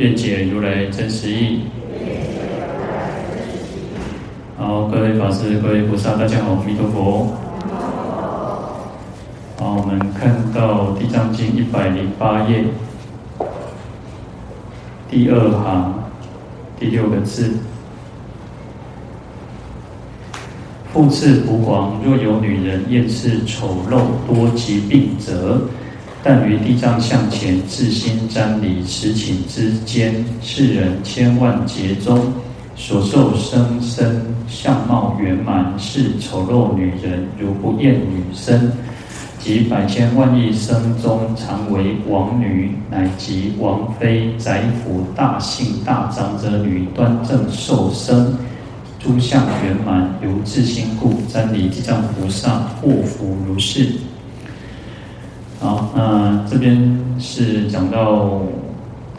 愿解如来真实义。好，各位法师、各位菩萨，大家好，阿弥陀佛。好，我们看到《地藏经》一百零八页第二行第六个字：复次，普广，若有女人厌世丑陋多疾病者。但于地藏像前至心瞻礼，时顷之间，世人千万劫中所受生身相貌圆满，是丑陋女人，如不厌女身；及百千万亿生中，常为王女，乃及王妃、宰府、大姓大长者女，端正受生，诸相圆满，由自心故，瞻礼地藏菩萨，获福如是。好，那这边是讲到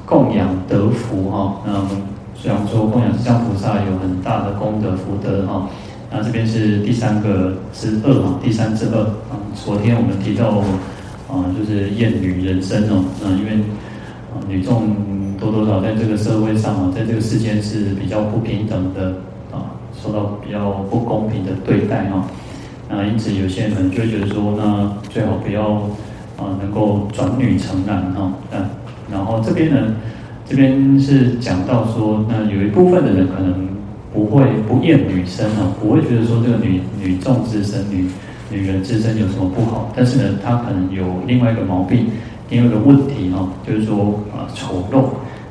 供养得福哈。那虽然说供养地藏菩萨有很大的功德福德哈，那这边是第三个之恶哈，第三之恶啊。昨天我们提到啊，就是厌女人生哦，嗯，因为啊女众多多少在这个社会上啊，在这个世间是比较不平等的啊，受到比较不公平的对待哈。那因此有些人就觉得说，那最好不要。啊，能够转女成男哈，嗯，然后这边呢，这边是讲到说，那有一部分的人可能不会不厌女生哦，不会觉得说这个女女众之身、女女人之身有什么不好，但是呢，她可能有另外一个毛病，另外一个问题哈，就是说啊丑陋，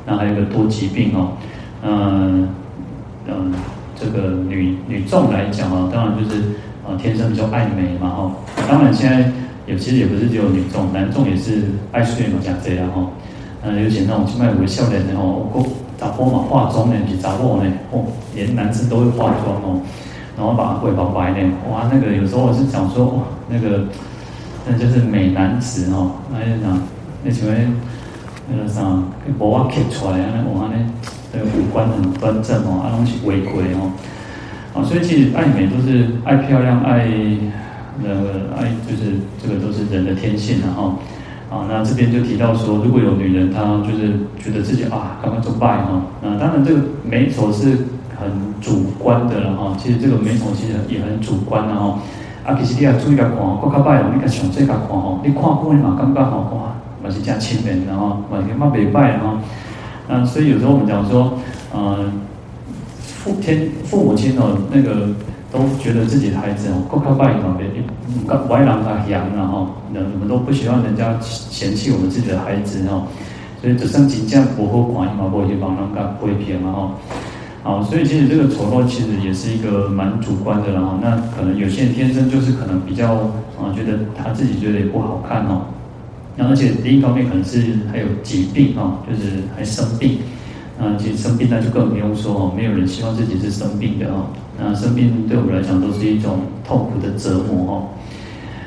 那还有个多疾病哦，嗯嗯，这个女女众来讲啊，当然就是啊天生比较爱美嘛哈，当然现在。有其实也不是只有女众，男众也是爱睡嘛，像这样哈。嗯，尤其那种清迈有个笑脸的哦，我查甫嘛化妆呢，比查某呢哦，连男生都会化妆哦，然后把会把白脸，哇，那个有时候我是想说哇，那个那就是美男子哦，那就讲那什么那个啥，无法刻出来啊，哇，那那个五官很端正哦，啊，东西违规哦，啊，所以其实爱美都是爱漂亮爱。那个爱就是这个都是人的天性然后啊，那这边就提到说，如果有女人，她就是觉得自己啊，刚刚做拜哈，那当然这个美丑是很主观的了哈。其实这个美丑其实也很主观的哈。啊，其实你要注意来看，国家拜哦，你看上这个看哦，你看过嘛，感觉好哇，嘛是加亲民的哈，嘛是嘛袂拜哈。那所以有时候我们讲说，呃，父天父母亲哦，那个。都觉得自己的孩子哦，够靠拜嘛，别外郎他养了哈，那我们都不希望人家嫌弃我们自己的孩子哈，所以这生情这样不好管嘛，不去帮人家批评嘛哈，好，所以其实这个丑陋其实也是一个蛮主观的了哈，那可能有些人天生就是可能比较啊，觉得他自己觉得也不好看哦，那而且另一方面可能是还有疾病哈，就是还生病。那其实生病那就更不用说哦，没有人希望自己是生病的哦。那生病对我们来讲都是一种痛苦的折磨哦。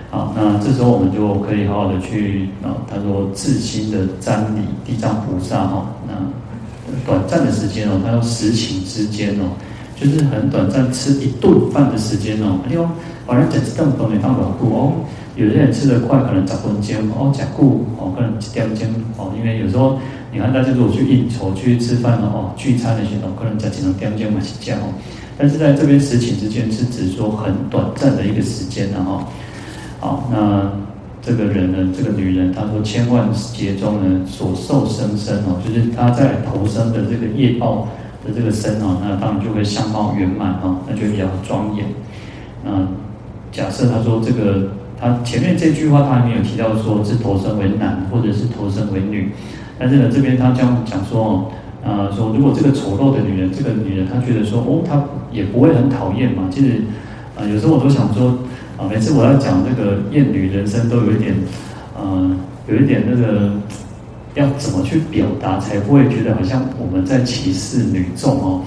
好，那这时候我们就可以好好的去啊，他说至心的瞻礼地藏菩萨哈。那短暂的时间哦，他说时顷之间哦，就是很短暂吃一顿饭的时间哦。你说好像讲这顿都没当牢固哦，有些人吃得快，可能十分钟哦，讲固哦，可能一点钟哦，因为有时候。你看，大家如果去应酬、去吃饭哦，聚餐那些哦，可能在几能点钟嘛起价哦。但是在这边时顷之间，是指说很短暂的一个时间了哈。好，那这个人呢，这个女人，她说千万劫中呢，所受生身哦，就是她在投生的这个业报的这个身哦，那当然就会相貌圆满哈，那就比较庄严。那假设他说这个，他前面这句话他还没有提到说是投生为男或者是投生为女。但是呢，这边他这样讲说哦，呃，说如果这个丑陋的女人，这个女人她觉得说哦，她也不会很讨厌嘛。其实啊、有时候我都想说啊，每次我要讲这个厌女人生，都有一点呃，有一点那个要怎么去表达，才不会觉得好像我们在歧视女众哦？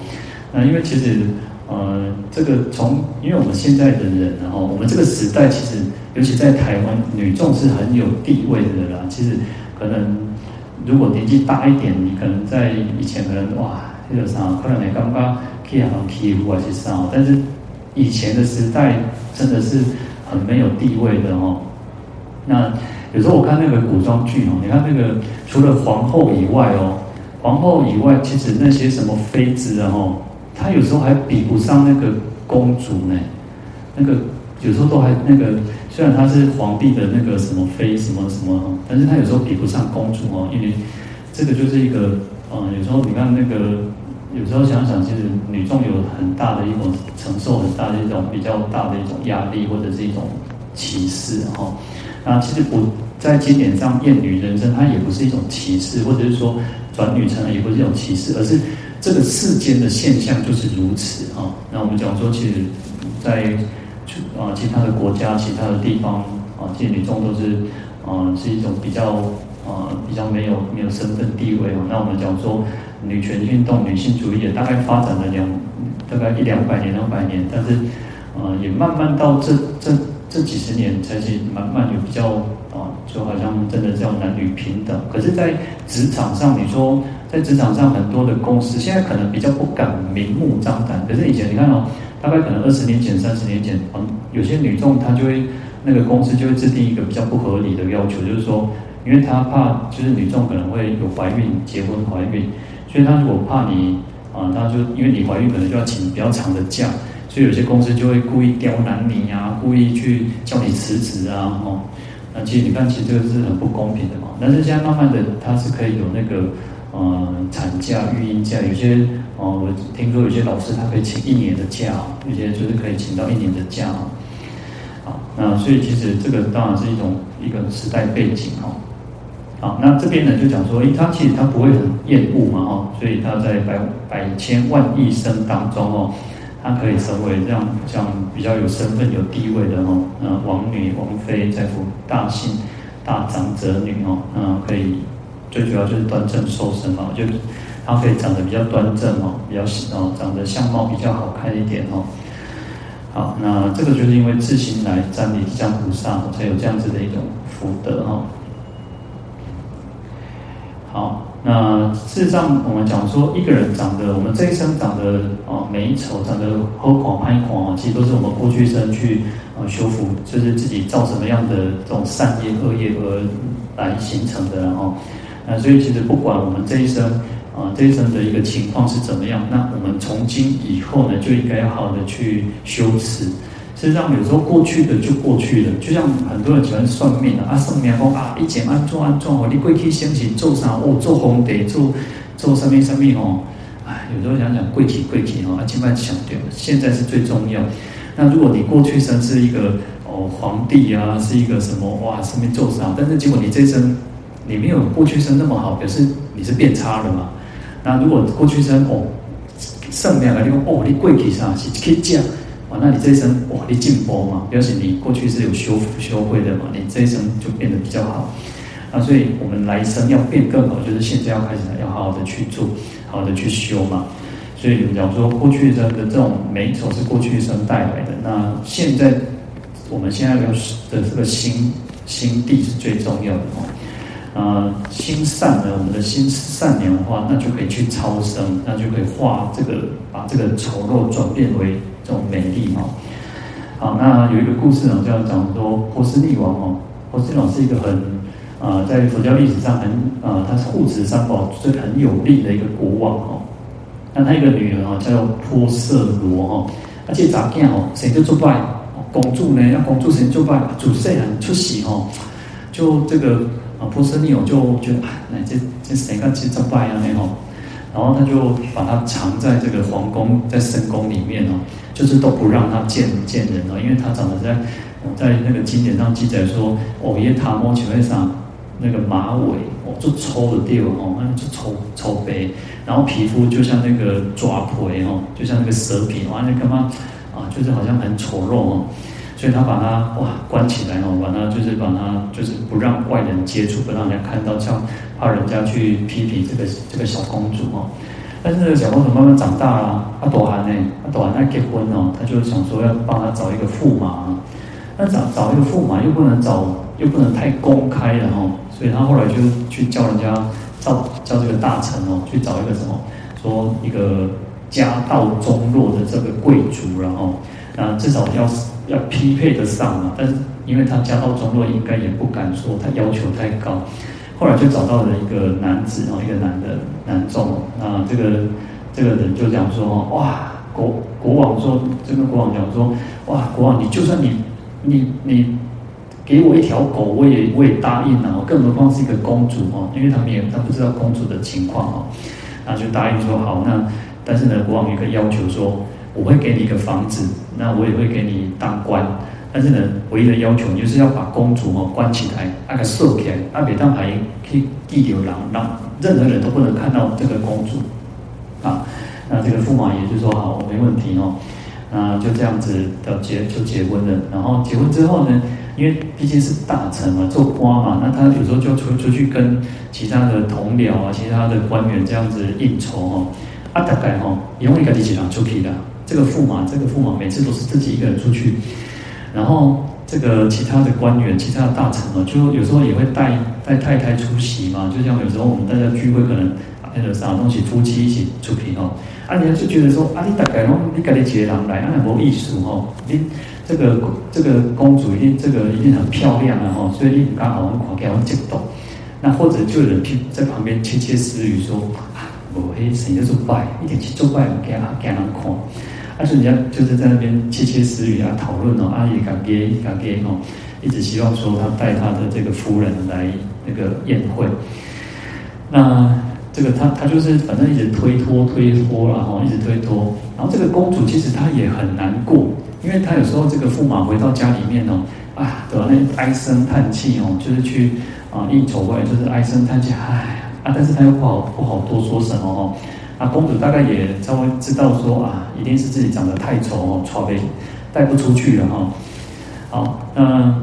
那因为其实，呃，这个从因为我们现在的人，然后我们这个时代，其实尤其在台湾，女众是很有地位的啦。其实可能如果年纪大一点，你可能在以前可能哇，那个啥，可能你刚刚可以很欺负还是啥，但是以前的时代真的是很没有地位的哦。那有时候我看那个古装剧哦，你看那个除了皇后以外哦，皇后以外，其实那些什么妃子啊哦，她有时候还比不上那个公主呢。那个有时候都还那个，虽然她是皇帝的那个什么妃什么什么，但是她有时候比不上公主哦，因为这个就是一个嗯，有时候你看那个，有时候想想，其实女众有很大的一种承受很大的一种比较大的一种压力，或者是一种歧视哈。那其实不在经典上，厌女人生它也不是一种歧视，或者是说转女成也不是一种歧视，而是这个世间的现象就是如此啊。那我们讲说，其实，在啊其他的国家、其他的地方啊，其实女众都是啊是一种比较啊比较没有没有身份地位啊。那我们讲说，女权运动、女性主义也大概发展了两大概一两百年、两百年，但是啊也慢慢到这这。这几十年才是慢慢有比较啊，就好像真的叫男女平等。可是，在职场上，你说在职场上很多的公司现在可能比较不敢明目张胆。可是以前你看哦，大概可能二十年前、三十年前，嗯，有些女众她就会那个公司就会制定一个比较不合理的要求，就是说，因为她怕就是女众可能会有怀孕、结婚怀孕，所以她如果怕你啊，她就因为你怀孕可能就要请比较长的假。所以有些公司就会故意刁难你啊，故意去叫你辞职啊，哦，那其实你看，其实这个是很不公平的嘛。但是现在慢慢的，它是可以有那个，呃，产假、育婴假，有些，哦，我听说有些老师他可以请一年的假，有些就是可以请到一年的假，好，那所以其实这个当然是一种一个时代背景哦。好，那这边呢就讲说，诶，他其实他不会很厌恶嘛，哦，所以他在百百千万亿生当中哦。他可以成为这样这样比较有身份、有地位的哦，呃，王女、王妃，在府大姓、大长者女哦，嗯，可以最主要就是端正瘦身嘛，就她可以长得比较端正哦，比较哦，长得相貌比较好看一点哦。好，那这个就是因为自心来瞻礼地藏菩萨，才有这样子的一种福德哦。好。那事实上，我们讲说一个人长得，我们这一生长得啊美丑，长得好看歹看啊，其实都是我们过去生去啊修复，就是自己造什么样的这种善业恶业而来形成的，然后，那所以其实不管我们这一生啊这一生的一个情况是怎么样，那我们从今以后呢，就应该要好好的去修持。事实上，有时候过去的就过去了，就像很多人喜欢算命啊，啊算命讲啊，以前安怎安怎哦，你过去生是做啥哦，做皇帝做做什么什么哦，哎，有时候想想贵气贵气哦，千万强调，现在是最重要。那如果你过去生是一个哦皇帝啊，是一个什么哇，上面做啥？但是结果你这一生你没有过去生那么好，表示你是变差了嘛。那如果过去生哦，算命的地方哦，你过去啥是去讲。哇，那你这一生哇，你进步嘛，表示你过去是有修福修慧的嘛，你这一生就变得比较好。那所以我们来生要变更好，就是现在要开始要好好的去做，好好的去修嘛。所以讲说过去生的这种美丑是过去生带来的，那现在我们现在要的这个心心地是最重要的哦。啊，心善呢，我们的心善良的话，那就可以去超生，那就可以化这个把这个丑陋转变为。这种美丽哈，好，那有一个故事呢，叫讲说波斯匿王哦，波斯匿王是一个很啊、呃，在佛教历史上很啊、呃，他是护持三宝最很有力的一个国王哦。那他一个女儿啊，叫做波色罗哈，而且咋见哦，谁就做拜公主呢？要公主谁做拜？主帅很出息哦，就这个啊，波斯匿王就觉得啊，那这这谁敢去做拜啊？那吼。然后他就把它藏在这个皇宫，在深宫里面哦，就是都不让他见见人哦，因为他长得在，在那个经典上记载说，哦，耶塔摩球会上那个马尾哦，就抽的掉哦，那就抽抽白，然后皮肤就像那个抓皮哦，就像那个蛇皮，哇，那干嘛啊，就是好像很丑陋哦。所以他把他哇关起来哦，把他就是把他就是不让外人接触，不让人家看到，像怕人家去批评这个这个小公主哦。但是这个小公主慢慢长大了，阿朵涵呢，阿朵涵她结婚哦，他就想说要帮他找一个驸马，那找找一个驸马又不能找，又不能太公开的哦，所以他后来就去叫人家叫叫这个大臣哦，去找一个什么，说一个家道中落的这个贵族，然后那至少要要匹配得上嘛，但是因为他家道中落，应该也不敢说他要求太高。后来就找到了一个男子哦，一个男的男众啊，这个这个人就讲说，哇，国国王说，这个国王讲说，哇，国王你就算你你你给我一条狗，我也我也答应了，更何况是一个公主哦，因为他们也他不知道公主的情况哦，然后就答应说好，那但是呢，国王有个要求说，我会给你一个房子，那我也会给你当官。但是呢，唯一的要求就是要把公主哦关起来，那个锁起来，阿别当还可以地流浪，让任何人都不能看到这个公主啊。那这个驸马爷就说好，没问题哦。那就这样子的结就结婚了。然后结婚之后呢，因为毕竟是大臣嘛，做官嘛，那他有时候就出出去跟其他的同僚啊、其他的官员这样子应酬哦。啊，大概哈，因为一个自己人出去的，这个驸马，这个驸马每次都是自己一个人出去。然后这个其他的官员、其他的大臣嘛，就有时候也会带带太太出席嘛。就像有时候我们大家聚会，可能那个啥东西，夫妻一起出席哦。啊，人家就觉得说，啊，你大概侬，你跟你几个人来，啊，没意思哦。你这个这个公主一定这个一定很漂亮啊，吼，所以你刚好我看起来很激动。那或者就有人在旁边窃窃私语说，啊，我嘿，谁在做拜，一点去做拜，给啊给人看。但是人家就是在那边窃窃私语啊，讨论哦，阿姨敢给敢给哦，一直希望说他带他的这个夫人来那个宴会。那这个他他就是反正一直推脱推脱然后一直推脱。然后这个公主其实她也很难过，因为她有时候这个驸马回到家里面哦，啊，对吧？那唉声叹气哦，就是去啊应酬过来就是唉声叹气，唉啊，但是他又不好不好多说什么哦。啊，公主大概也稍微知道说啊，一定是自己长得太丑哦，差被带不出去了哈。好，那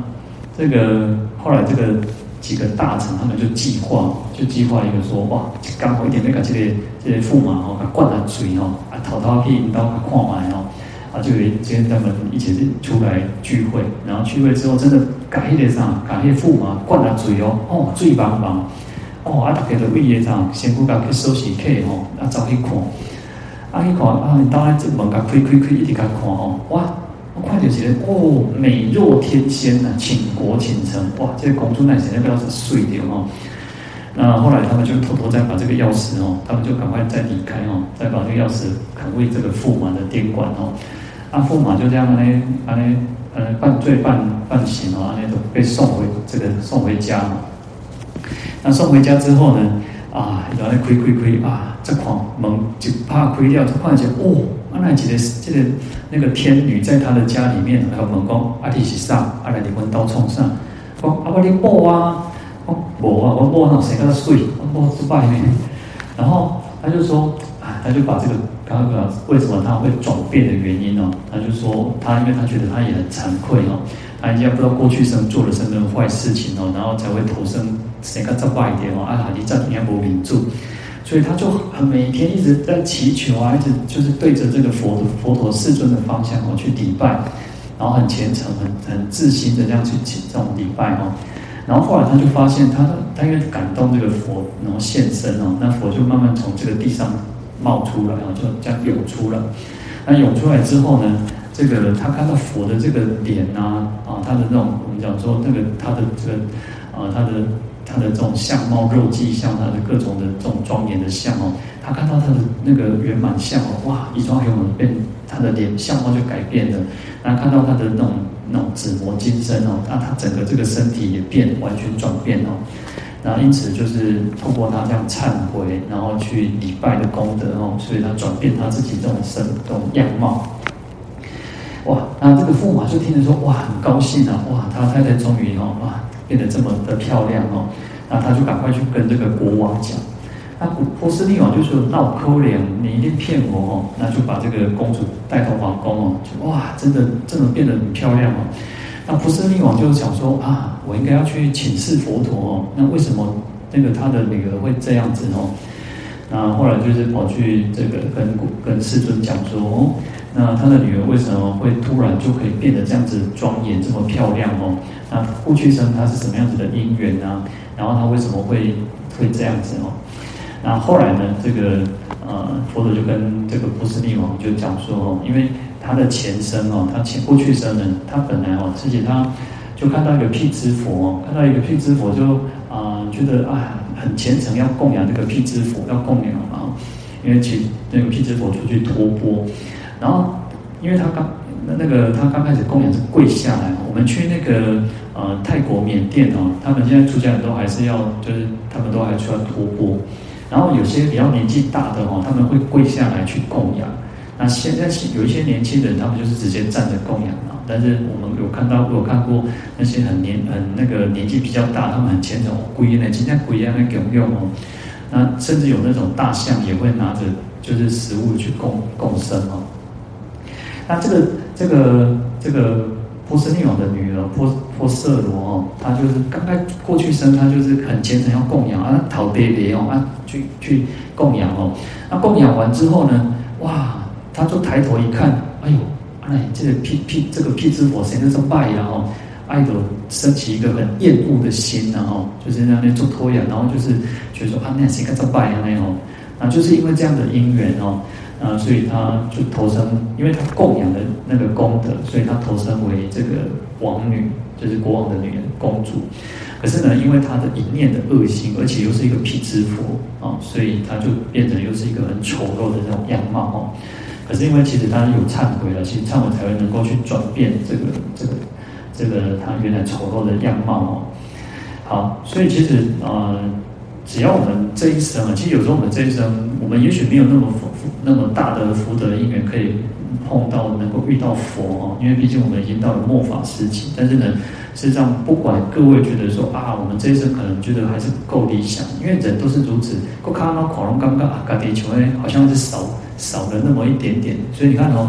这个后来这个几个大臣他们就计划，就计划一个说哇，刚好一点那个这个这些驸马哦，他灌他嘴哦，啊，偷偷去引导他看买哦，啊，就今天他们一起出来聚会，然后聚会之后真的感谢上，感谢驸马灌他嘴哦，哦，醉茫茫。哦，啊，大家都为业长先顾家去收拾客吼，啊，走去看，啊，去看，啊，你当然这门甲开开开，一直甲看吼，哇，我看就是哦，美若天仙呐，倾国倾城，哇，这个公主那时那个钥匙碎掉哦。那后来他们就偷偷再把这个钥匙哦，他们就赶快再离开哦，再把这个钥匙肯为这个驸马的监管哦。啊，驸马就这样呢，啊呢，呃，半醉半半醒哦，啊呢，都被送回这个送回家。那送回家之后呢？啊，然后开开开啊，这框门就怕开掉，就看见哦，啊，那几个这个那个天女在他的家里面，还有门讲阿弟是上？阿来离婚刀冲上，讲阿伯你摸啊，讲摸啊，我摸上谁个睡？我摸是外面。然后他就说啊，他就把这个刚刚讲为什么他会转变的原因哦，他就说他因为他觉得他也很惭愧哦，他人家不知道过去生做了什么坏事情哦，然后才会投生。谁个再坏一点哦？啊，你这你要不稳住，所以他就很每天一直在祈求啊，一直就是对着这个佛的佛陀世尊的方向哦去礼拜，然后很虔诚、很很自心的这样去请这种礼拜哦。然后后来他就发现他，他他因为感动这个佛，然后现身哦，那佛就慢慢从这个地上冒出来，然后就这样涌出了。那涌出来之后呢，这个他看到佛的这个脸啊，啊，他的那种我们讲说那个他的这个啊，他的。他的这种相貌、肉髻相，他的各种的这种庄严的相哦，他看到他的那个圆满相哦，哇，一转眼变，他的脸相貌就改变了。然后看到他的那种那种紫磨金身哦，那他整个这个身体也变，完全转变哦。然后因此就是透过他这样忏悔，然后去礼拜的功德哦，所以他转变他自己这种身这种样貌。哇，那这个驸马就听着说，哇，很高兴啊，哇，他太太终于哦，哇。变得这么的漂亮哦，那他就赶快去跟这个国王讲。那波波斯匿王就说闹抠脸，你一定骗我哦，那就把这个公主带到皇宫哦，哇，真的真的变得很漂亮哦。那波斯匿王就想说啊，我应该要去请示佛陀哦，那为什么那个他的女儿会这样子哦？那后来就是跑去这个跟跟世尊讲说哦，那他的女儿为什么会突然就可以变得这样子庄严这么漂亮哦？那过去生他是什么样子的因缘啊？然后他为什么会会这样子哦？那后来呢，这个呃佛陀就跟这个波斯匿王就讲说哦，因为他的前生哦，他前过去生呢，他本来哦自己他就看到一个辟支佛哦，看到一个辟支佛就啊、觉得啊很虔诚要供养这个辟支佛要供养嘛，因为其那个辟支佛出去托钵，然后因为他刚那那个他刚开始供养是跪下来，我们去那个呃泰国缅甸哦，他们现在出家人都还是要就是他们都还需要托钵。然后有些比较年纪大的哦，他们会跪下来去供养。那现在有一些年轻人，他们就是直接站着供养啊。但是我们有看到，有看过那些很年很那个年纪比较大，他们很虔诚，跪呢，今天跪在那供用哦。那甚至有那种大象也会拿着就是食物去供供生哦。那这个这个这个。波斯匿王的女儿波波色罗哦，她就是刚刚过去生，她就是很虔诚要供养啊，讨爹爹哦啊，去去供养哦。那供养完之后呢，哇，她就抬头一看，哎呦，哎，这个辟辟这个辟支佛谁在这拜然后，爱的升起一个很厌恶的心然后，就是那做托养，然后就是觉得说啊，那谁在这拜啊那种，那就是因为这样的因缘哦。啊，所以他就投生，因为他供养的那个功德，所以他投生为这个王女，就是国王的女人，公主。可是呢，因为他的一念的恶心，而且又是一个辟支佛啊，所以他就变成又是一个很丑陋的那种样貌哦。可是因为其实他有忏悔了，其实忏悔才会能够去转变这个这个这个他原来丑陋的样貌哦。好，所以其实啊。呃只要我们这一生啊，其实有时候我们这一生，我们也许没有那么、那么大的福德因缘可以碰到、能够遇到佛哦。因为毕竟我们已经到了末法时期。但是呢，实际上不管各位觉得说啊，我们这一生可能觉得还是不够理想，因为人都是如此。我看到恐龙刚刚啊，嘎地球哎，好像是少少了那么一点点。所以你看哦，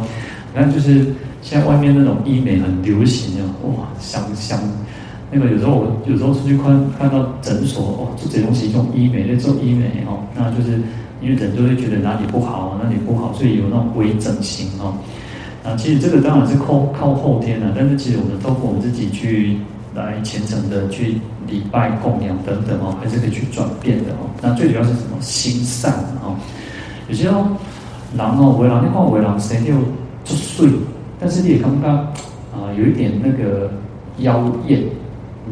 你看就是现在外面那种医美很流行啊，哇，想想。那个有时候我有时候出去看看到诊所哦，做这东西做医美在做医美哦，那就是因为人就会觉得哪里不好，哪里不好，所以有那种微整形哦。啊，其实这个当然是靠靠后天的，但是其实我们透过我们自己去来虔诚的去礼拜供养等等哦，还是可以去转变的哦。那最主要是什么？心善哦。有些哦，人哦，为人你看为人生就就碎，但是你也刚刚啊有一点那个妖艳。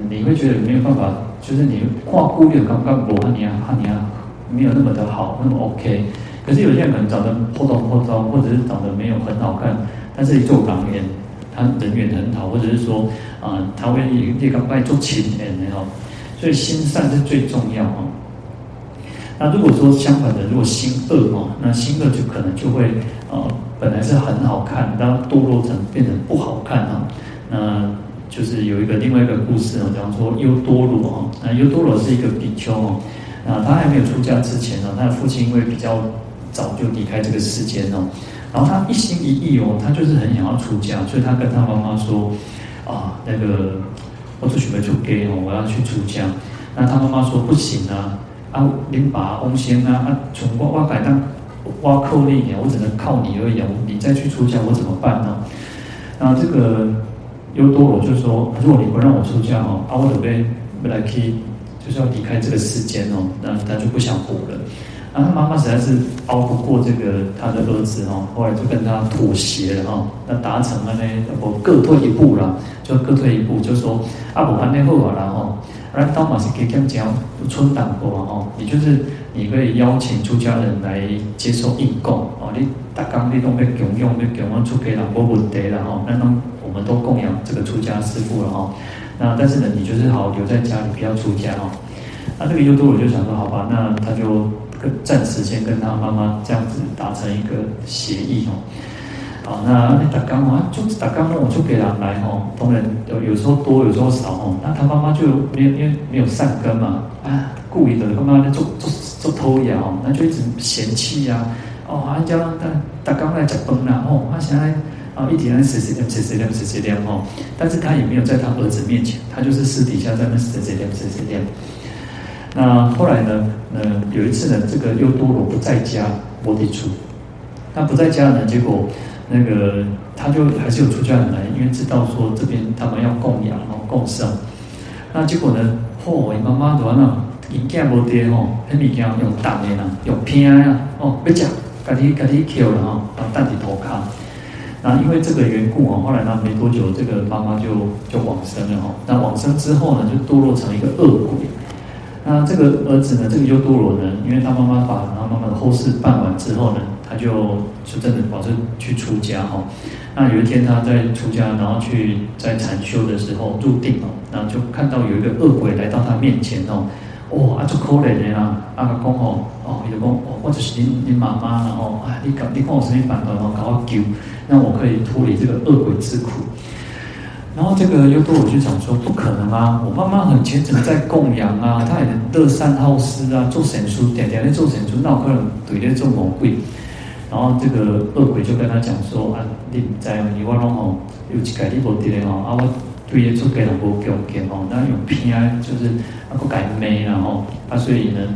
你会觉得没有办法，就是你跨顾虑刚刚不和你啊和你啊没有那么的好，那么 OK。可是有些人可能长得破东破糟，或者是长得没有很好看，但是你做港人，他人缘很好，或者是说啊、呃，他会也刚拜做亲人哦。所以心善是最重要哦。那如果说相反的，如果心恶哦，那心恶就可能就会呃本来是很好看，然后堕落成变成不好看啊，那。就是有一个另外一个故事哦，讲说优多罗哦，那优多罗是一个比丘哦，那他还没有出家之前呢，他的父亲因为比较早就离开这个世间哦，然后他一心一意哦，他就是很想要出家，所以他跟他妈妈说啊，那个我就准备出家哦，我要去出家。那他妈妈说不行啊，啊，您把翁仙啊，啊，从挖挖改当挖扣力点，我只能靠你而已，你再去出家我怎么办呢？那这个。优多罗就说：“如果你不让我出家哦，啊，我准备未来可以就是要离开这个世间哦，那他就不想活了。然后他妈妈实在是熬不过这个他的儿子哦，后来就跟他妥协了哈，那达成了呢，我各退一步了，就各退一步，就说阿不还内后啊，然后，而当马是可以这样讲，春档过哦，也就是你可以邀请出家人来接受应供哦，你大刚你都被供养，被供养出家人无问题了哈，那种。”我们都供养这个出家师父了哈，那但是呢，你就是好留在家里，不要出家哦。那这个优多罗就想说，好吧，那他就跟暂时先跟他妈妈这样子达成一个协议哦。好，那你打刚啊，就打刚我就给他来哦。当然有有时候多，有时候少哦。那他妈妈就没有因为没有善根嘛，啊，故意的，他妈妈就做做做偷牙哦，那就一直嫌弃呀，哦，啊叫他大刚来吃饭啦，哦，他现在啊一天在碎碎念碎碎念碎碎念哦，但是他也没有在他儿子面前，他就是私底下在那碎碎念碎碎念。那后来呢，呃，有一次呢，这个优多罗不在家，我提出，他不在家呢，结果那个他就还是有出家人来，因为知道说这边他们要供养哦，供圣。那结果呢，嚯，妈妈的话呢，因囝无爹吼，迄物件用打的啦，用拼啊，哦，要吃，家己家己捡了哈，把蛋底头卡。那因为这个缘故哦，后来呢没多久，这个妈妈就就往生了哈。那往生之后呢，就堕落成一个恶鬼。那这个儿子呢，这个优多罗呢，因为他妈妈把他妈妈的后事办完之后呢，他就就真的保证去出家哈。那有一天他在出家，然后去在禅修的时候入定哦，然后就看到有一个恶鬼来到他面前哦，哇，啊，就可怜的啦，啊，讲哦，哦，伊就讲，我就是你，你妈妈然后啊，你讲你讲我什么办法哦，搞我救，让我可以脱离这个恶鬼之苦。然后这个又多我就想说，不可能啊！我妈妈很虔诚在供养啊，她也乐善好施啊，做善书，天天在做善书，那我可能对咧做魔鬼。然后这个恶鬼就跟他讲说：啊，你唔知哦，你我拢吼有一个你无得咧吼，啊我对咧做给人无恭敬吼，那用偏就是啊个改美然后他，所以呢。嗯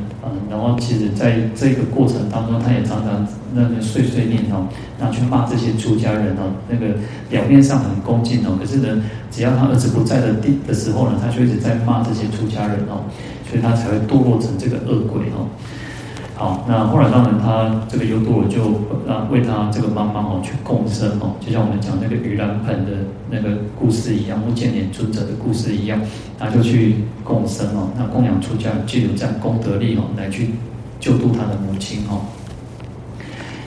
然后其实在这个过程当中，他也常常那个碎碎念哦，然后去骂这些出家人哦，那个表面上很恭敬哦，可是呢，只要他儿子不在的地的时候呢，他就一直在骂这些出家人哦，所以他才会堕落成这个恶鬼哦。好，那后来当然他这个优多罗就啊为他这个妈妈哦去供生哦，就像我们讲那个盂兰盆的那个故事一样，目犍连尊者的故事一样，他就去供生哦，那供养出家就有这样功德力哦，来去救度他的母亲哦。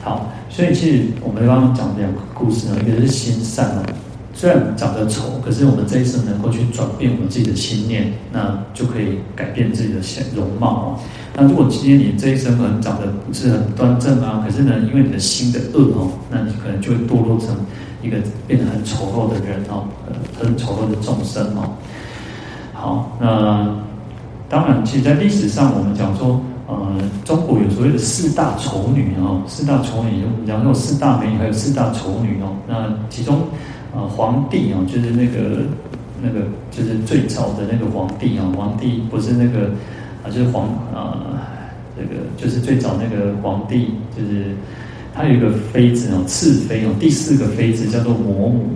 好，所以其实我们刚刚讲两个故事呢，一个是心善哦。虽然长得丑，可是我们这一生能够去转变我们自己的心念，那就可以改变自己的容貌哦。那如果今天你这一生可能长得不是很端正啊，可是呢，因为你的心的恶哦，那你可能就会堕落成一个变得很丑陋的人哦，很丑陋的众生哦。好，那当然，其实，在历史上我们讲说，呃，中国有所谓的四大丑女哦，四大丑女，然后四大美女，还有四大丑女哦。那其中。啊，皇帝哦，就是那个那个，就是最早的那个皇帝啊。皇帝不是那个啊，就是皇啊，这个就是最早那个皇帝，就是他有一个妃子哦，次妃哦，第四个妃子叫做魔母。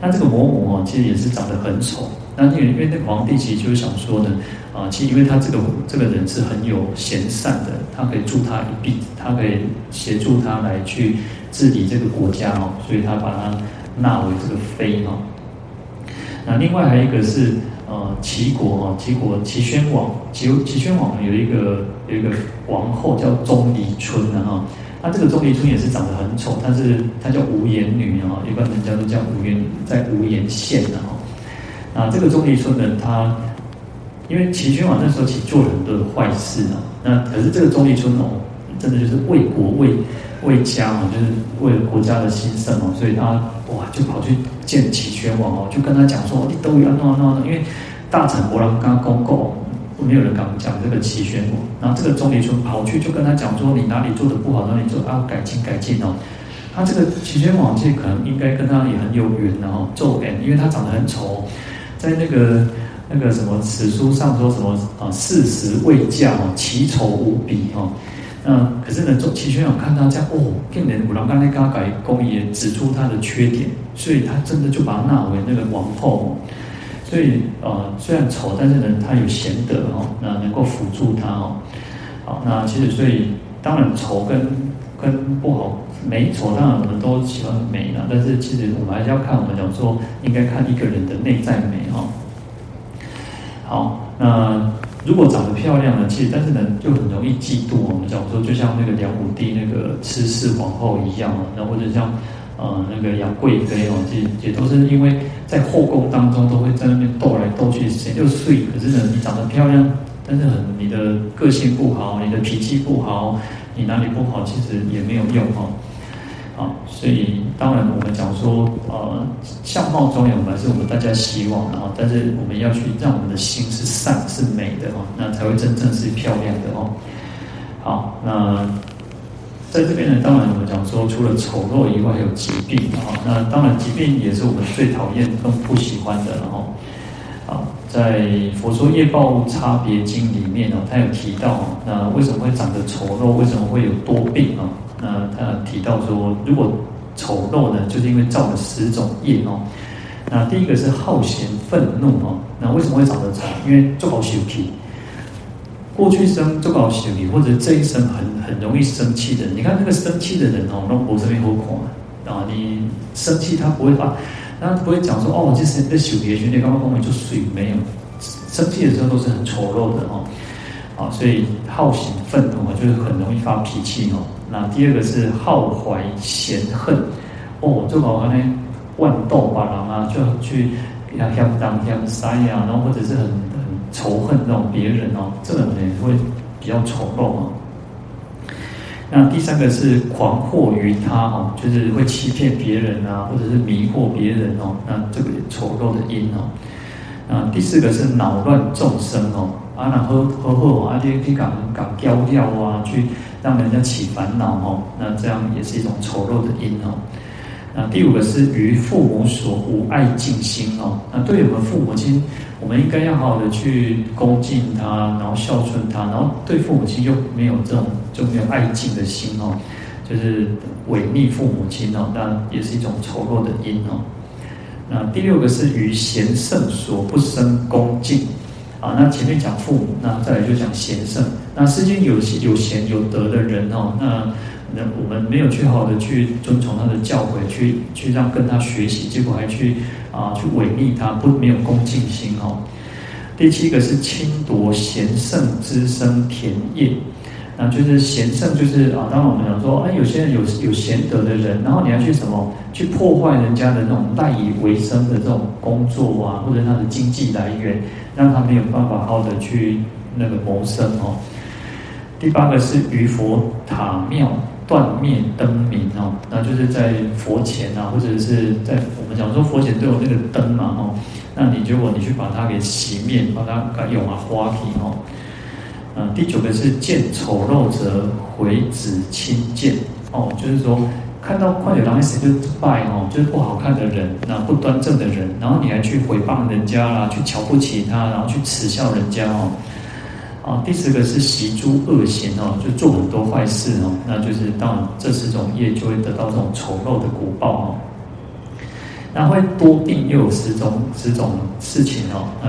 那这个魔母哦，其实也是长得很丑。那因为因为那个皇帝其实就是想说呢，啊，其实因为他这个这个人是很有贤善的，他可以助他一臂，他可以协助他来去治理这个国家哦，所以他把他。纳为这个妃哈，那另外还有一个是呃齐国哈，齐国齐宣王，齐齐宣王有一个有一个王后叫钟离春的哈，那这个钟离春也是长得很丑，但是她叫无颜女哈，一般人家都叫无颜，在无颜县的哈。那这个钟离春呢，她因为齐宣王那时候其实做了很多的坏事啊，那可是这个钟离春哦，真的就是为国为。为家哦，就是为了国家的兴盛哦，所以他哇就跑去见齐宣王哦，就跟他讲说，你都要弄弄弄，因为大臣国人刚刚公告，没有人敢讲这个齐宣王。然后这个钟离春跑去就跟他讲说，你哪里做的不好，哪里做啊改进改进哦。他这个齐宣王其实可能应该跟他也很有缘然后咒缘，因为他长得很丑，在那个那个什么史书上说什么啊，四十未嫁哦，奇丑无比哦。嗯，可是呢，周齐宣王看他这样，哦，竟然五郎刚才刚改公也指出他的缺点，所以他真的就把他纳为那个王后。所以呃，虽然丑，但是呢，他有贤德哦，那能够辅助他哦。好，那其实所以当然丑跟跟不好美丑，当然我们都喜欢美啦，但是其实我们还是要看我们讲说，应该看一个人的内在美哦。好，那。如果长得漂亮呢，其实但是呢，就很容易嫉妒。我们讲说，就像那个梁武帝那个郗氏皇后一样啊，那或者像呃那个杨贵妃哦，这也都是因为在后宫当中都会在那边斗来斗去，谁就睡。可是呢，你长得漂亮，但是很你的个性不好，你的脾气不好，你哪里不好，其实也没有用哦。啊，所以当然我们讲说，呃，相貌庄严还是我们大家希望的哈，但是我们要去让我们的心是善是美的哦，那才会真正是漂亮的哦。好，那在这边呢，当然我们讲说，除了丑陋以外，还有疾病啊。那当然，疾病也是我们最讨厌、更不喜欢的。然后，啊，在《佛说业报差别经》里面呢，他有提到，那为什么会长得丑陋？为什么会有多病啊？那他提到说，如果丑陋呢，就是因为造了十种业哦。那第一个是好嫌愤怒哦。那为什么会长得丑？因为做好修体。过去生做好修体，或者这一生很很容易生气的。你看那个生气的人哦，那脖子边好垮啊！你生气他不会发，他不会讲说哦，这是在修体的，你刚刚后面就水没有。生气的时候都是很丑陋的哦。啊，所以好嫌愤怒啊，就是很容易发脾气哦。那第二个是好怀嫌恨哦，做好呢。万斗把狼啊，就去相相当相杀呀，然后或者是很很仇恨那种别人哦，这种人会比较丑陋哦。那第三个是狂惑于他哦，就是会欺骗别人啊，或者是迷惑别人哦，那这个丑陋的因哦。那第四个是恼乱众生哦，啊那呵呵呵啊，去去搞搞雕雕啊，去让人家起烦恼哦，那这样也是一种丑陋的因哦。那第五个是于父母所无爱敬心哦。那对我们父母亲，我们应该要好好的去恭敬他，然后孝顺他，然后对父母亲又没有这种就没有爱敬的心哦，就是违逆父母亲哦，那也是一种丑陋的因哦。那第六个是于贤圣所不生恭敬啊。那前面讲父母，那再来就讲贤圣。那世间有有贤有德的人哦，那。那我们没有去好的去遵从他的教诲，去去让跟他学习，结果还去啊去违逆他，不没有恭敬心哦。第七个是侵夺贤圣之生田业，那就是贤圣就是啊，当然我们讲说，哎，有些人有有贤德的人，然后你要去什么去破坏人家的那种赖以为生的这种工作啊，或者他的经济来源，让他没有办法好的去那个谋生哦。第八个是于佛塔庙。断灭灯明哦，那就是在佛前啊，或者是在我们讲说佛前都有那个灯嘛哦，那你如果你去把它给熄灭，把它给用啊花体哦。嗯，第九个是见丑陋者回止亲见哦，就是说看到快点狼一死就拜哦，就是不好看的人，那不端正的人，然后你还去诽谤人家啦，去瞧不起他，然后去耻笑人家哦。啊，第十个是习诸恶行哦，就做很多坏事哦，那就是当这十种业就会得到这种丑陋的果报哦。那会多病又有十种十种事情哦，那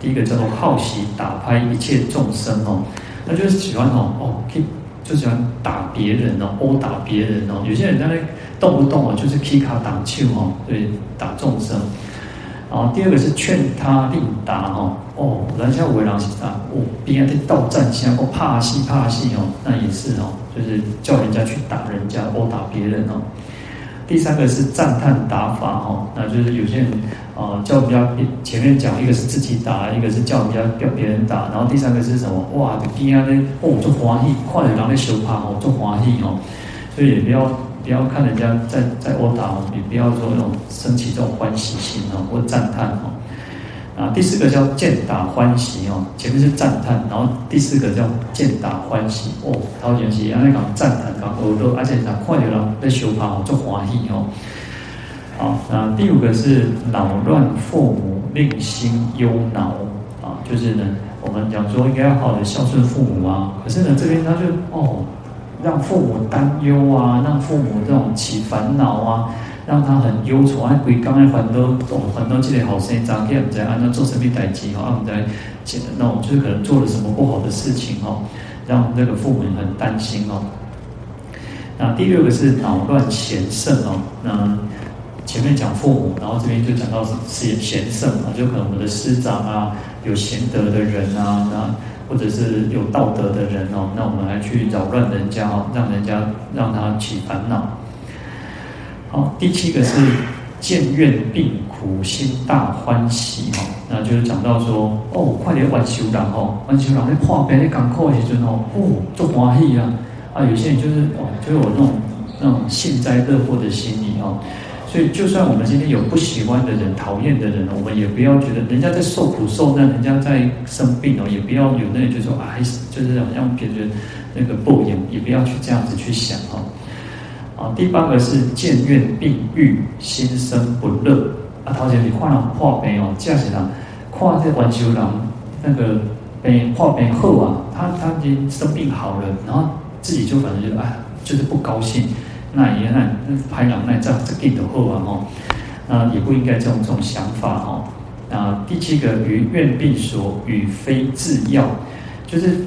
第一个叫做好喜打拍一切众生哦，那就是喜欢哦哦，就喜欢打别人哦，殴打别人哦，有些人在那动不动哦就是 K 卡挡球哦，对，打众生。然后第二个是劝他令达哈哦，人家为郎啊，哦，别人在斗战相，哦，怕戏怕戏哦，那也是哦，就是叫人家去打人家，殴打别人哦。第三个是赞叹打法哈，那就是有些人啊叫人家前面讲一个是自己打，一个是叫人家叫别人打，然后第三个是什么？哇，边啊咧哦，做欢喜，看着人咧相拍哦，做欢喜哦，所以也不要。不要看人家在在殴打哦，也不要说那种升起这种欢喜心哦，或赞叹哦。啊，第四个叫见打欢喜哦，前面是赞叹，然后第四个叫见打欢喜哦，好像是安尼讲赞叹讲哦，都而且他看见了在修法哦，做欢喜哦。好，那第五个是恼乱父母，令心忧恼啊，就是呢，我们讲说应该要好的孝顺父母啊，可是呢，这边他就哦。让父母担忧啊，让父母这种起烦恼啊，让他很忧愁还。归刚才很多很多这类好生长辈在按照做什么代志哦，他们在写的那种就是可能做了什么不好的事情哦，让那个父母很担心哦。那第六个是扰乱贤圣哦，那前面讲父母，然后这边就讲到是贤圣啊，就可能我们的师长啊，有贤德的人啊，那。或者是有道德的人哦，那我们还去扰乱人家哦，让人家让他起烦恼。好，第七个是见怨病苦心大欢喜哦，那就是讲到说哦，快点晚修人哦，晚修人你破病你赶快的时阵哦，哦，做欢喜啊啊，有些人就是哦，就有那种那种幸灾乐祸的心理哦。所以，就算我们今天有不喜欢的人、讨厌的人，我们也不要觉得人家在受苦受难，人家在生病哦，也不要有那种就说啊，就是好像觉得那个报应，也不要去这样子去想哈。啊，第八个是见怨病愈，心生不乐。啊，头前你看人破病哦，这样子啦，看这完球人那个病破病后啊，他他已经生病好了，然后自己就反正就哎，就是不高兴。那也那那排两那这这病的后啊哈，那也不应该这种这种想法哈。啊，第七个与怨病所与非自药，就是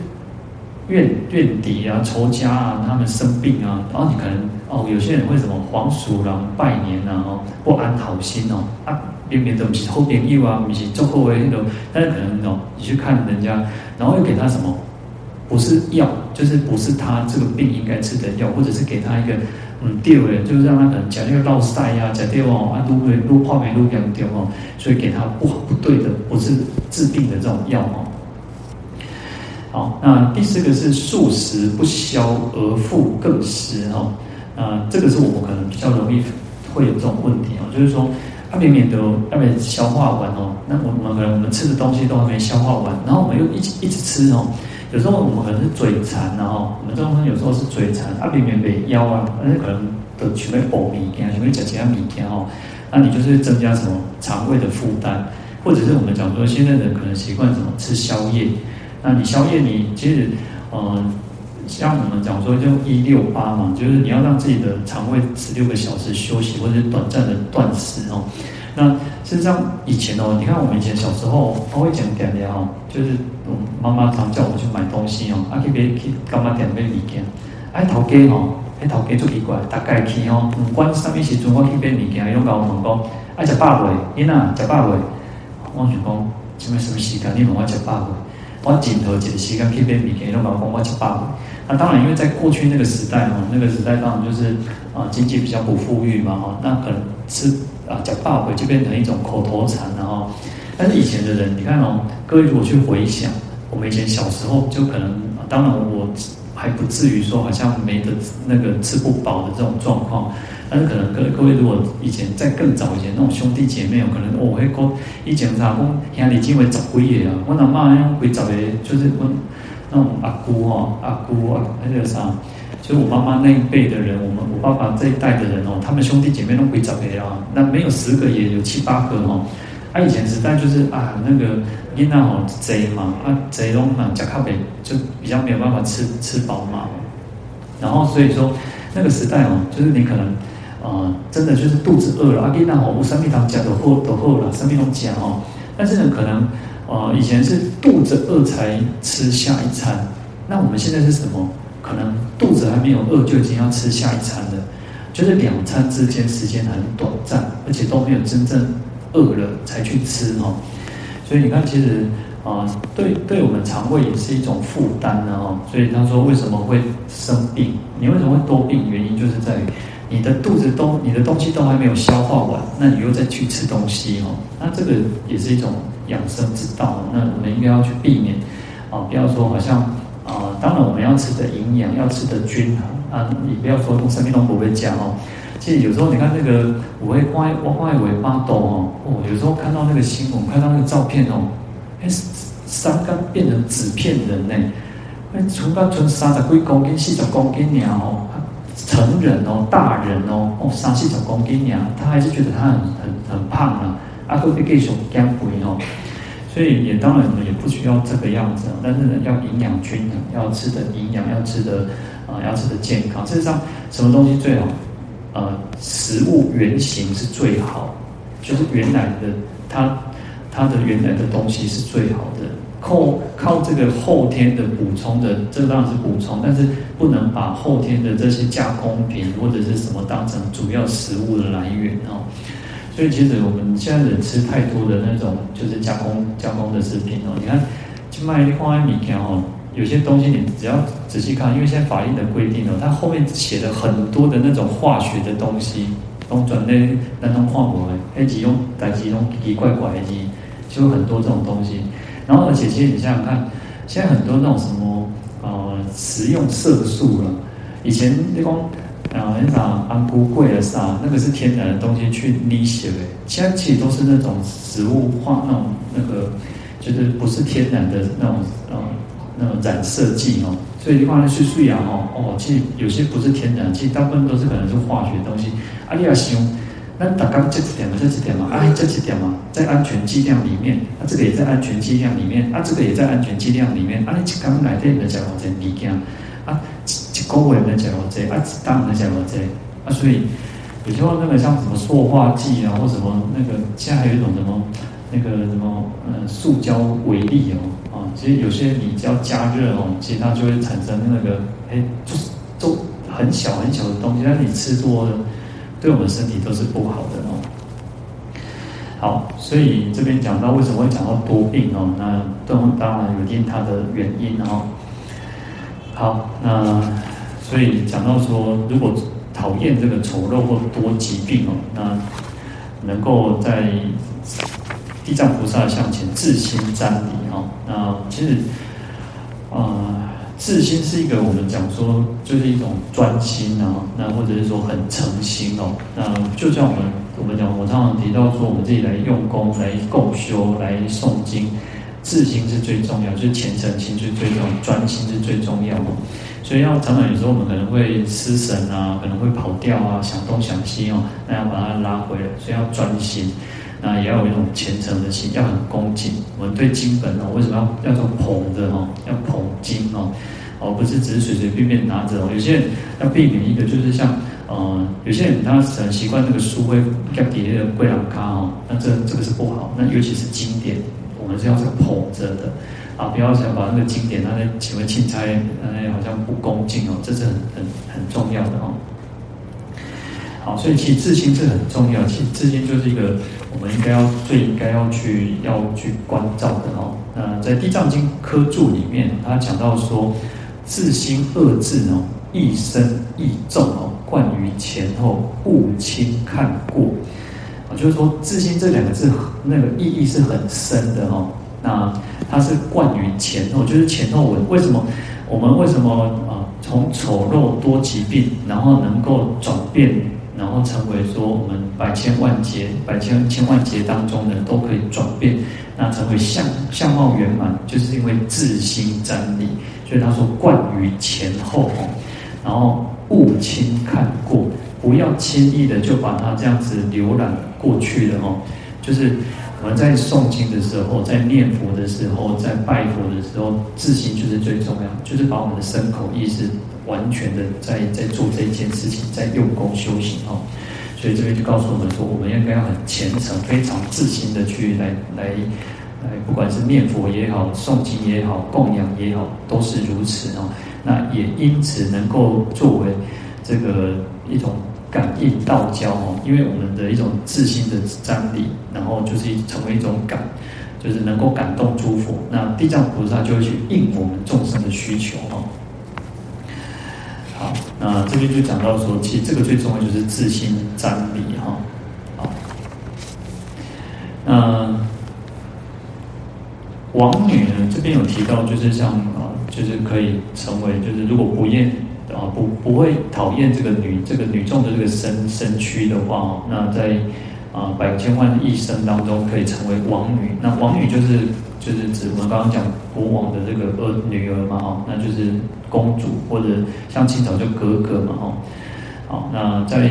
怨怨敌啊、仇家啊，他们生病啊，然后你可能哦，有些人会什么黄鼠狼拜年啊，哦，不安好心哦，啊，明明都不是好朋友啊，不是做好的那种，但是可能哦，你去看人家，然后又给他什么，不是药，就是不是他这个病应该吃的药，或者是给他一个。嗯，对诶，就是让他可能讲那个落塞呀，讲对哦，啊，愈愈愈泡没愈严重哦，所以给他不不对的，不是治病的这种药哦。好，那第四个是素食不消而复更食哦，啊，这个是我们可能比较容易会有这种问题哦，就是说他明明都还没消化完哦，那我们可能我们吃的东西都还没消化完，然后我们又一直一直吃哦。有时候我们可能是嘴馋，然后我们中医有时候是嘴馋，啊，明明没腰啊，而且可能都准备补米羹，准备吃其他米羹哦，那你就是增加什么肠胃的负担，或者是我们讲说现在人可能习惯什么吃宵夜，那你宵夜你其实，呃，像我们讲说就一六八嘛，就是你要让自己的肠胃十六个小时休息，或者是短暂的断食哦。那实际上以前哦，你看我们以前小时候，他会讲点点哦，就是妈妈常叫我们去买东西哦，啊去别去干嘛点买物件，哎头家哦，哎头家最奇怪，大概去哦，不管什么时阵我去买物件，伊拢甲我问讲，爱食饱未？囡仔食饱未？我想讲，什么什么时间你问我食饱未？我尽头一个时间去买物件，伊拢甲我讲我食饱未？那当然，因为在过去那个时代哦，那个时代当然就是啊经济比较不富裕嘛哈，那可能吃。啊，讲爸回就变成一种口头禅了哈。但是以前的人，你看哦，各位如果去回想，我们以前小时候就可能，啊当然我还不至于说好像没得那个吃不饱的这种状况。但是可能各各位如果以前在更早以前那种兄弟姐妹有可能我会讲以前啥讲兄弟姐妹十几个啊，我阿妈那种几十个，就是我那种阿姑哦，阿姑啊，那个啥。就我妈妈那一辈的人，我们我爸爸这一代的人哦，他们兄弟姐妹都会找别啊，那没有十个也有七八个哦。啊、以前时代就是啊，那个因那哦贼嘛，啊贼拢嘛，加卡北就比较没有办法吃吃饱嘛。然后所以说那个时代哦，就是你可能呃真的就是肚子饿了，啊因那哦，我三蜜糖加都喝都喝了，三蜜糖加哦。但是呢，可能呃以前是肚子饿才吃下一餐，那我们现在是什么？可能肚子还没有饿，就已经要吃下一餐了，就是两餐之间时间很短暂，而且都没有真正饿了才去吃哦。所以你看，其实啊，对对我们肠胃也是一种负担的哦。所以他说，为什么会生病？你为什么会多病？原因就是在于你的肚子都你的东西都还没有消化完，那你又再去吃东西哦。那这个也是一种养生之道。那我们应该要去避免啊，不要说好像。啊，当然我们要吃的营养，要吃的均衡啊！你不要说从生命都不会讲哦。其实有时候你看那个我会发我发尾巴抖哦，哦，有时候看到那个新闻，看到那个照片哦，哎，三肝变成纸片人呢，哎，从刚从三十几公斤、四十公斤鸟哦，成人哦，大人哦，哦，三四十公斤鸟，他还是觉得他很很很胖啊，啊，会被各种减肥哦。所以也当然，也不需要这个样子，但是呢，要营养均衡，要吃的营养，要吃的啊、要吃的健康。事实上，什么东西最好？呃，食物原型是最好，就是原来的它它的原来的东西是最好的。靠靠这个后天的补充的，这个当然是补充，但是不能把后天的这些加工品或者是什么当成主要食物的来源哦。所以其实我们现在人吃太多的那种就是加工加工的食品哦，你看去卖一块米条哦，有些东西你只要仔细看，因为现在法律的规定哦，它后面写了很多的那种化学的东西，用转类那种矿物的，几种带几种奇奇怪怪的，就很多这种东西。然后而且其实你想想看，现在很多那种什么呃食用色素了，以前那种。啊，你讲安菇贵了啥？那个是天然的东西去滴血的。现在其实都是那种植物化那种那个，就是不是天然的那种呃那种染色剂哦，所以你看那水水啊哦哦，其实有些不是天然，其实大部分都是可能是化学东西。啊，你要想，那大概这几点嘛，这几点嘛，啊，这几点嘛，在安全剂量里面，啊，这个也在安全剂量里面，啊，这个也在安全剂量里面，啊，你一刚来对的讲我这物件，啊，一一个月的讲我这，啊，一档的讲我这，啊，所以有时候那个像什么塑化剂啊，或什么那个，现在还有一种什么。那个什么，呃，塑胶微粒哦，啊，其实有些你只要加热哦，其实它就会产生那个，哎，就是都很小很小的东西，但你吃多了，对我们身体都是不好的哦。好，所以这边讲到为什么会讲到多病哦，那当当然有一定它的原因哦。好，那所以讲到说，如果讨厌这个丑陋或多疾病哦，那能够在。地藏菩萨向前自心瞻礼哦，那其实，呃，自心是一个我们讲说就是一种专心啊，那或者是说很诚心哦，那就像我们我们讲，我常常提到说，我们自己来用功来共修来诵经，自心是最重要，就是虔诚心是最重要，专心是最重要的。所以要常常有时候我们可能会失神啊，可能会跑掉啊，想东想西哦，那要把它拉回来，所以要专心。那也要有一种虔诚的心，要很恭敬。我们对经本哦，为什么要要做捧着哦？要捧经哦，而不是只是随随便便拿着哦。有些人要避免一个，就是像呃，有些人他很习惯那个书会盖底那个贵朗卡哦，那这这个是不好。那尤其是经典，我们是要这个捧着的啊，不要想把那个经典拿来请为钦差，呃，好像不恭敬哦，这是很很很重要的哦。好，所以其实自心是很重要，其实自心就是一个。我们应该要最应该要去要去关照的哦。那在《地藏经》科注里面，他讲到说，自心二字哦，义深义重哦，贯于前后，勿轻看过。啊，就是说自心这两个字那个意义是很深的哦。那它是贯于前后，就是前后文。为什么我们为什么啊从丑陋多疾病，然后能够转变？然后成为说我们百千万劫、百千千万劫当中呢，都可以转变，那成为相相貌圆满，就是因为自心瞻礼。所以他说贯于前后哦，然后勿轻看过，不要轻易的就把它这样子浏览过去的哦。就是我们在诵经的时候，在念佛的时候，在拜佛的时候，自心就是最重要，就是把我们的身口意识。完全的在在做这一件事情，在用功修行哦，所以这边就告诉我们说，我们应该要很虔诚、非常自心的去来来来，不管是念佛也好、诵经也好、供养也好，都是如此哦。那也因此能够作为这个一种感应道交哦，因为我们的一种自心的张力，然后就是成为一种感，就是能够感动诸佛。那地藏菩萨就会去应我们众生的需求哦。好，那这边就讲到说，其实这个最重要就是自心瞻礼哈。好，那王女呢，这边有提到，就是像啊，就是可以成为，就是如果不厌啊，不不会讨厌这个女这个女众的这个身身躯的话，那在啊百千万亿生当中可以成为王女。那王女就是就是指我们刚刚讲国王的这个儿女儿嘛，哈，那就是。公主或者像清朝叫格格嘛，哦，好，那在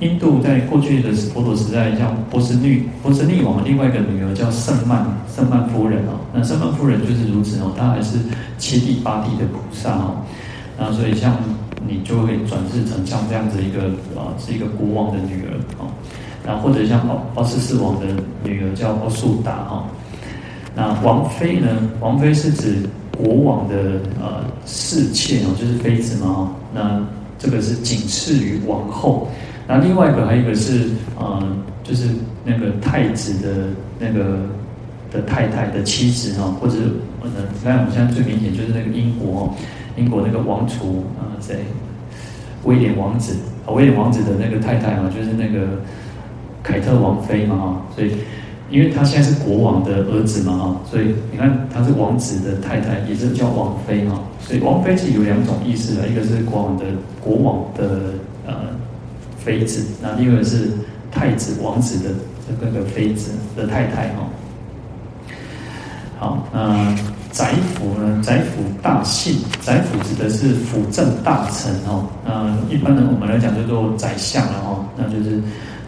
印度，在过去的佛陀时代，像波斯匿波斯匿王的另外一个女儿叫圣曼圣曼夫人哦，那圣曼夫人就是如此哦，她还是七地八地的菩萨哦，那所以像你就会转世成像这样子一个啊，是一个国王的女儿哦，那或者像奥奥斯四王的女儿叫奥素达哈，那王妃呢？王妃是指。国王的呃侍妾哦，就是妃子嘛，那这个是仅次于王后。那另外一个还有一个是呃，就是那个太子的那个的太太的妻子哈，或者呃，你看我们现在最明显就是那个英国，英国那个王储啊谁，威廉王子，威廉王子的那个太太啊，就是那个凯特王妃嘛哈，所以。因为他现在是国王的儿子嘛，哈，所以你看他是王子的太太，也是叫王妃哈。所以王妃其实有两种意思啊，一个是国王的国王的呃妃子，那另外是太子王子的这个个妃子的太太哈。好，那宰辅呢，宰辅大姓，宰辅指的是辅政大臣哦。那一般呢，我们来讲叫做宰相了哈，那就是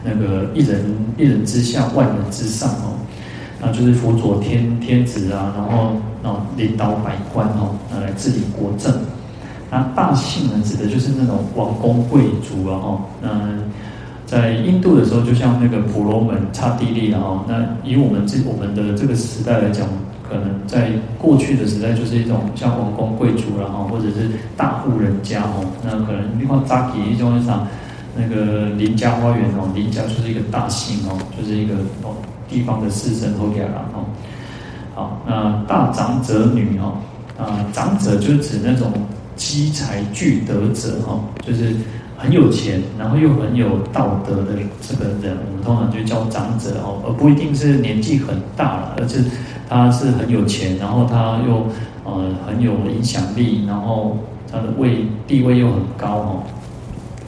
那个一人一人之下，万人之上哦。那就是辅佐天天子啊，然后啊领导百官哦，来治理国政。那大姓呢，指的就是那种王公贵族啊哈。那在印度的时候，就像那个婆罗门、刹帝利啊。那以我们这我们的这个时代来讲，可能在过去的时代，就是一种像王公贵族然后或者是大户人家哦。那可能你看扎基一种啥，那个林家花园哦，林家就是一个大姓哦，就是一个哦。地方的士绅后给了哦，好，那大长者女哦啊，长者就指那种积财聚德者哦，就是很有钱，然后又很有道德的这个人，我们通常就叫长者哦，而不一定是年纪很大了，而是他是很有钱，然后他又呃很有影响力，然后他的位地位又很高哦。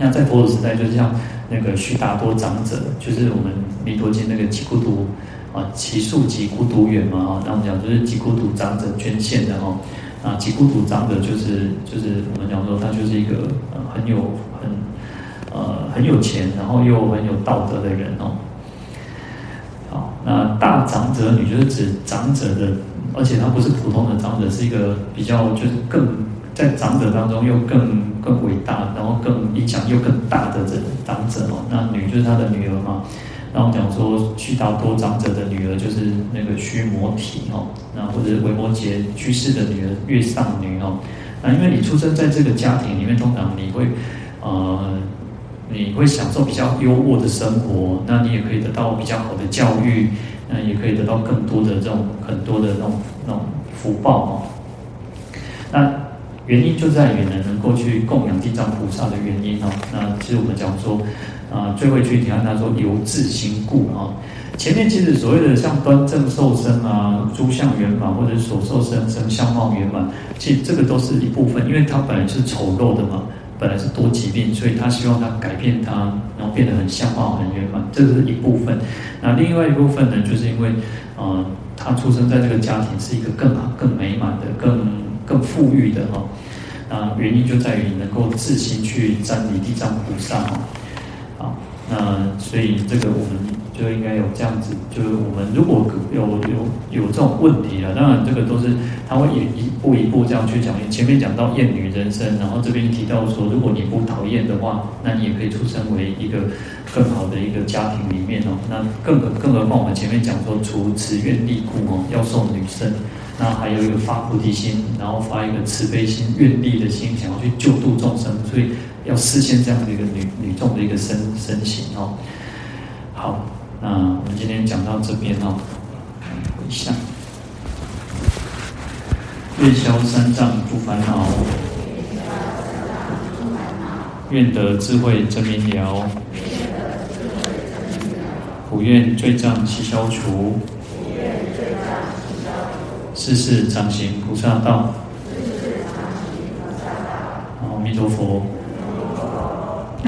那在佛祖时代，就是像。那个须达多长者，就是我们弥陀经那个吉孤独啊，只树给孤独远嘛啊，那我们讲就是吉孤独长者捐献的哈啊，吉孤独长者就是就是我们讲说他就是一个呃很有很呃很有钱，然后又很有道德的人哦。好，那大长者女就是指长者的，而且他不是普通的长者，是一个比较就是更。在长者当中又更更伟大，然后更影响又更大的这长者哦，那女就是他的女儿嘛。然后讲说须达多长者的女儿就是那个须摩提哦，那或者维摩诘居士的女儿月上女哦。那因为你出生在这个家庭里面，通常你会呃你会享受比较优渥的生活，那你也可以得到比较好的教育，那也可以得到更多的这种很多的那种那种福报哦。那原因就在于呢，能够去供养地藏菩萨的原因哦。那其实我们讲说，啊，最会去提到他说由自心故啊。前面其实所谓的像端正受身啊、诸相圆满，或者是所受生生相貌圆满，其实这个都是一部分，因为他本来是丑陋的嘛，本来是多疾病，所以他希望他改变他，然后变得很相貌很圆满，这是一部分。那另外一部分呢，就是因为啊，他出生在这个家庭是一个更好、更美满的、更更富裕的哈。那原因就在于能够自心去瞻礼地藏菩萨哈，好，那所以这个我们就应该有这样子，就是我们如果有有有这种问题了，当然这个都是他会一一步一步这样去讲。前面讲到厌女人生，然后这边提到说，如果你不讨厌的话，那你也可以出生为一个更好的一个家庭里面哦。那更更何况我们前面讲说，除此愿力故哦，要受女身。那还有一个发菩提心，然后发一个慈悲心、愿力的心，想要去救度众生，所以要实现这样的一个女女众的一个身身形哦。好，那我们今天讲到这边哦，回向，愿消三障诸烦恼，愿得智慧真明了，普愿罪障悉消除。世世常行菩萨道。阿弥陀佛。